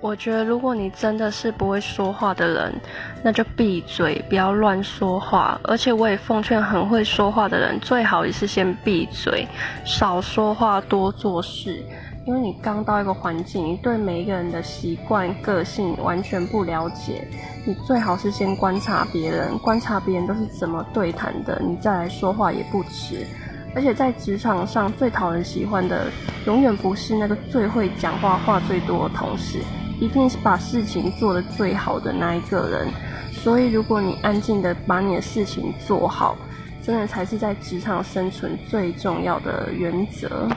我觉得，如果你真的是不会说话的人，那就闭嘴，不要乱说话。而且，我也奉劝很会说话的人，最好也是先闭嘴，少说话，多做事。因为你刚到一个环境，你对每一个人的习惯、个性完全不了解，你最好是先观察别人，观察别人都是怎么对谈的，你再来说话也不迟。而且在职场上最讨人喜欢的，永远不是那个最会讲话、话最多的同事。一定是把事情做得最好的那一个人，所以如果你安静的把你的事情做好，真的才是在职场生存最重要的原则。